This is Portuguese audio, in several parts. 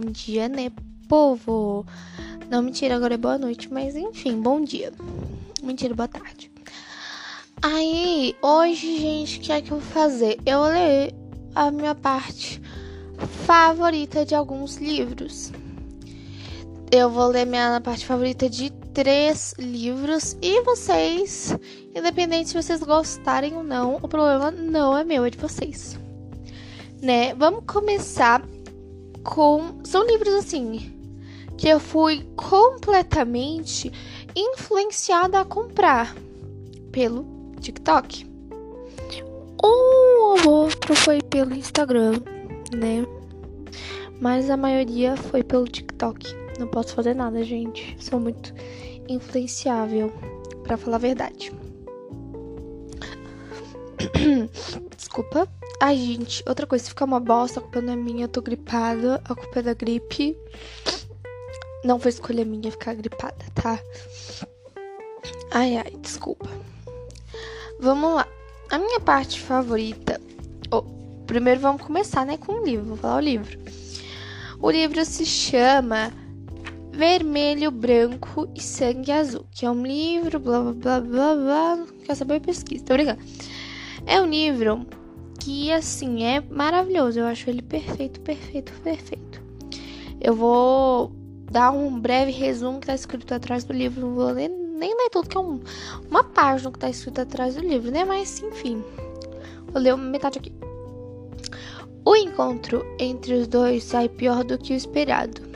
bom dia, né, povo? Não, mentira, agora é boa noite, mas enfim, bom dia. Mentira, boa tarde. Aí, hoje, gente, o que é que eu vou fazer? Eu vou ler a minha parte favorita de alguns livros. Eu vou ler minha parte favorita de três livros e vocês, independente se vocês gostarem ou não, o problema não é meu, é de vocês. Né? Vamos começar com são livros assim que eu fui completamente influenciada a comprar pelo TikTok. Um ou outro foi pelo Instagram, né? Mas a maioria foi pelo TikTok. Não posso fazer nada, gente. Sou muito influenciável, para falar a verdade. Desculpa. Ai, gente, outra coisa, se ficar uma bosta, a culpa não é minha, eu tô gripada, a culpa é da gripe. Não foi escolha minha ficar gripada, tá? Ai, ai, desculpa. Vamos lá. A minha parte favorita. Oh, primeiro vamos começar, né, com o livro. Vou falar o livro. O livro se chama Vermelho, Branco e Sangue Azul, que é um livro, blá blá blá blá blá. Quer saber? Pesquisa, tô brincando. É um livro que, assim, é maravilhoso. Eu acho ele perfeito, perfeito, perfeito. Eu vou dar um breve resumo que tá escrito atrás do livro. Não vou ler, nem ler tudo, que é um, uma página que tá escrito atrás do livro, né? Mas, enfim, vou ler metade aqui. O encontro entre os dois sai pior do que o esperado.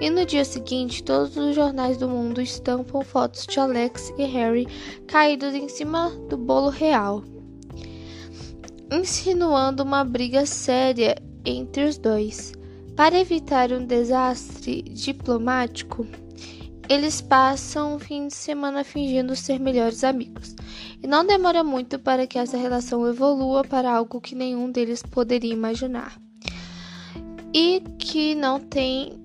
E no dia seguinte, todos os jornais do mundo estampam fotos de Alex e Harry caídos em cima do bolo real insinuando uma briga séria entre os dois. Para evitar um desastre diplomático, eles passam o fim de semana fingindo ser melhores amigos. E não demora muito para que essa relação evolua para algo que nenhum deles poderia imaginar. E que não tem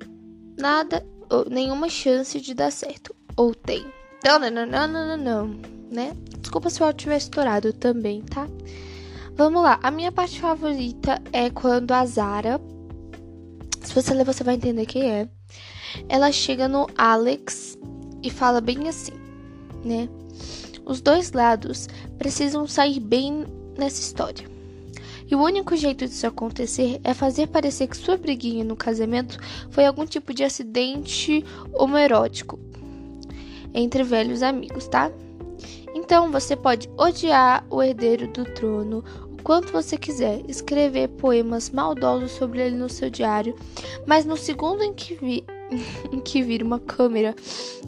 nada, nenhuma chance de dar certo. Ou tem. Não, não, não, não, não, não, né? Desculpa se o áudio tiver estourado também, tá? Vamos lá, a minha parte favorita é quando a Zara, se você ler você vai entender quem é. Ela chega no Alex e fala bem assim, né? Os dois lados precisam sair bem nessa história. E o único jeito disso acontecer é fazer parecer que sua briguinha no casamento foi algum tipo de acidente homoerótico entre velhos amigos, tá? Então você pode odiar o herdeiro do trono quanto você quiser, escrever poemas maldosos sobre ele no seu diário, mas no segundo em que, vi, em que uma câmera,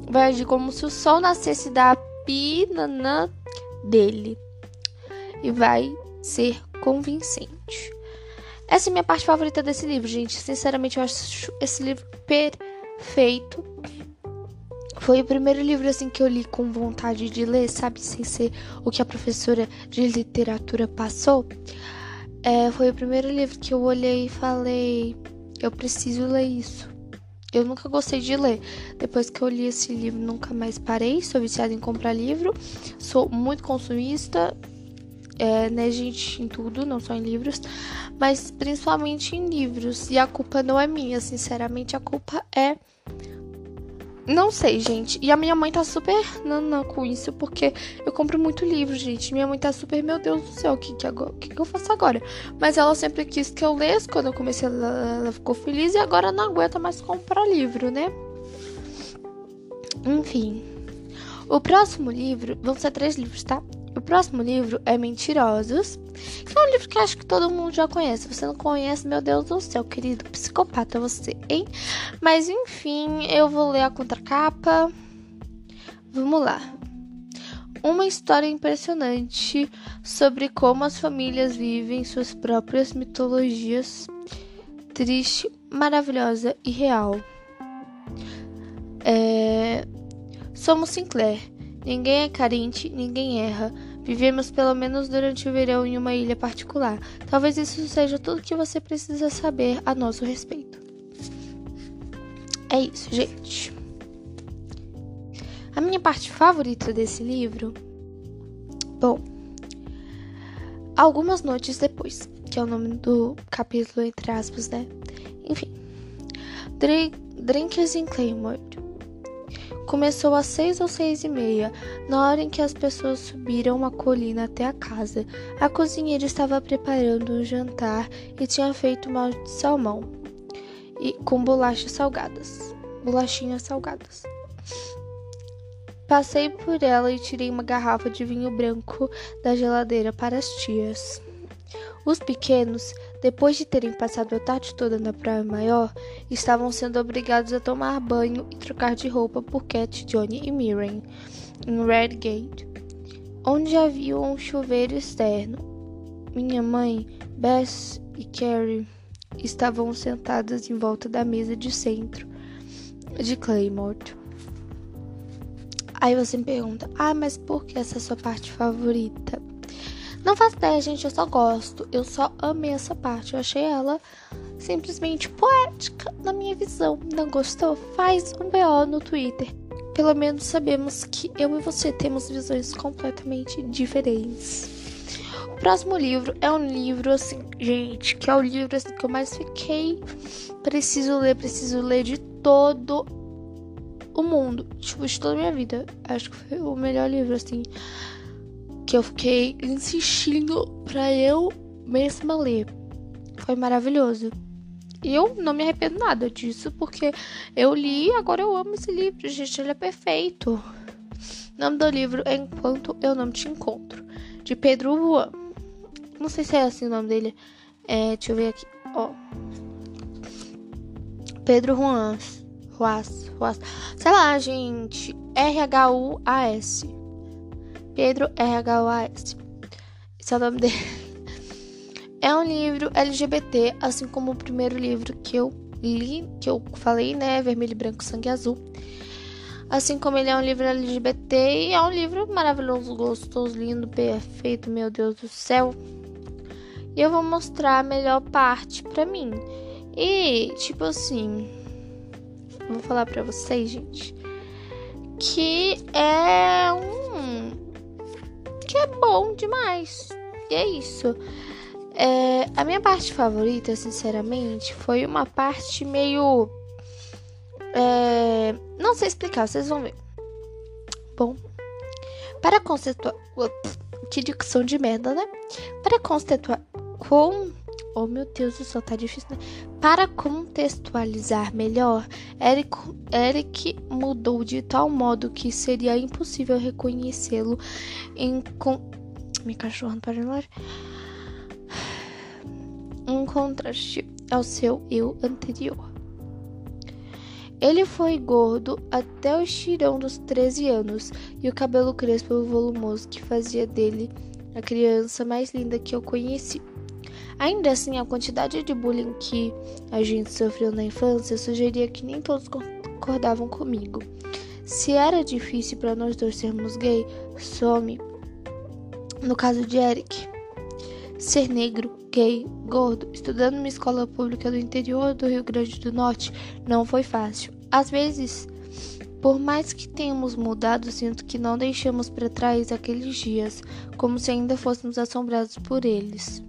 vai agir como se o sol nascesse da pinanã dele e vai ser convincente. Essa é minha parte favorita desse livro, gente. Sinceramente, eu acho esse livro perfeito. Foi o primeiro livro assim que eu li com vontade de ler, sabe, sem ser o que a professora de literatura passou. É, foi o primeiro livro que eu olhei e falei, eu preciso ler isso. Eu nunca gostei de ler. Depois que eu li esse livro, nunca mais parei. Sou viciada em comprar livro. Sou muito consumista, é, né, gente, em tudo, não só em livros, mas principalmente em livros. E a culpa não é minha, sinceramente, a culpa é não sei, gente. E a minha mãe tá super nanã com isso, porque eu compro muito livro, gente. Minha mãe tá super, meu Deus do céu, o que, que, agora, que, que eu faço agora? Mas ela sempre quis que eu lesse. Quando eu comecei, ela ficou feliz e agora não aguenta mais comprar livro, né? Enfim. O próximo livro, vão ser três livros, tá? O próximo livro é Mentirosos, que é um livro que acho que todo mundo já conhece. Se você não conhece, meu Deus do céu, querido psicopata você, hein? Mas enfim, eu vou ler a contracapa. Vamos lá. Uma história impressionante sobre como as famílias vivem suas próprias mitologias. Triste, maravilhosa e real. É... Somos Sinclair Ninguém é carente, ninguém erra. Vivemos pelo menos durante o verão em uma ilha particular. Talvez isso seja tudo que você precisa saber a nosso respeito. É isso, gente. A minha parte favorita desse livro. Bom, algumas noites depois, que é o nome do capítulo, entre aspas, né? Enfim. Drinks em Claymore. Começou às seis ou seis e meia, na hora em que as pessoas subiram uma colina até a casa. A cozinheira estava preparando um jantar e tinha feito mal de salmão e com bolachas salgadas, bolachinhas salgadas. Passei por ela e tirei uma garrafa de vinho branco da geladeira para as tias. Os pequenos, depois de terem passado a tarde toda na praia maior, estavam sendo obrigados a tomar banho e trocar de roupa por Cat, Johnny e Mirren, em Redgate, onde havia um chuveiro externo. Minha mãe, Bess e Carrie estavam sentadas em volta da mesa de centro de Claymore. Aí você me pergunta, ah, mas por que essa é a sua parte favorita? Não faço ideia, gente, eu só gosto. Eu só amei essa parte. Eu achei ela simplesmente poética na minha visão. Não gostou? Faz um BO no Twitter. Pelo menos sabemos que eu e você temos visões completamente diferentes. O próximo livro é um livro assim, gente, que é o livro assim, que eu mais fiquei. Preciso ler, preciso ler de todo o mundo, tipo, de toda a minha vida. Acho que foi o melhor livro, assim que eu fiquei insistindo para eu mesma ler. Foi maravilhoso. E eu não me arrependo nada disso, porque eu li agora eu amo esse livro, gente. Ele é perfeito. O nome do livro é Enquanto Eu Não Te Encontro, de Pedro Juan. Não sei se é assim o nome dele. É, deixa eu ver aqui. Ó. Pedro Juan. Ruas, Ruas. Sei lá, gente. R-H-U-A-S. Pedro R.H.O.A.S. Esse é o nome dele. É um livro LGBT, assim como o primeiro livro que eu li, que eu falei, né? Vermelho, branco, sangue azul. Assim como ele é um livro LGBT e é um livro maravilhoso, gostoso, lindo, perfeito, meu Deus do céu. E eu vou mostrar a melhor parte pra mim. E, tipo assim, vou falar pra vocês, gente, que é um que é bom demais. E é isso. É, a minha parte favorita, sinceramente, foi uma parte meio. É, não sei explicar, vocês vão ver. Bom, para conceituar. Que dicção de merda, né? Para conceituar. Com Oh meu Deus do céu, tá difícil, né? Para contextualizar melhor, Eric, Eric mudou de tal modo que seria impossível reconhecê-lo em. Com... Minha cachorra não para de Em contraste ao seu eu anterior. Ele foi gordo até o estirão dos 13 anos e o cabelo crespo e volumoso que fazia dele a criança mais linda que eu conheci. Ainda assim, a quantidade de bullying que a gente sofreu na infância sugeria que nem todos concordavam comigo. Se era difícil para nós dois sermos gay, some. No caso de Eric, ser negro, gay, gordo, estudando numa escola pública do interior do Rio Grande do Norte não foi fácil. Às vezes, por mais que tenhamos mudado, sinto que não deixamos para trás aqueles dias, como se ainda fôssemos assombrados por eles.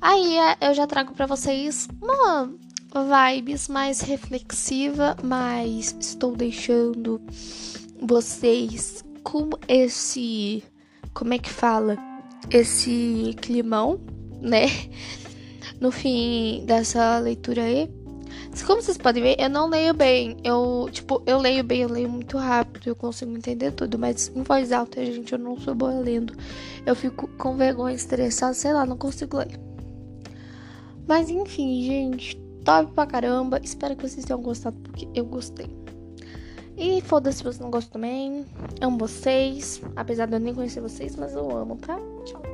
Aí é, eu já trago para vocês uma vibes mais reflexiva, mas estou deixando vocês com esse, como é que fala? Esse climão, né? No fim dessa leitura aí. Como vocês podem ver, eu não leio bem. Eu, tipo, eu leio bem, eu leio muito rápido, eu consigo entender tudo, mas em voz alta, gente, eu não sou boa lendo. Eu fico com vergonha, estressada, sei lá, não consigo ler. Mas enfim, gente, top pra caramba. Espero que vocês tenham gostado, porque eu gostei. E foda-se se você não gosta também. Amo vocês. Apesar de eu nem conhecer vocês, mas eu amo, tá? Tchau.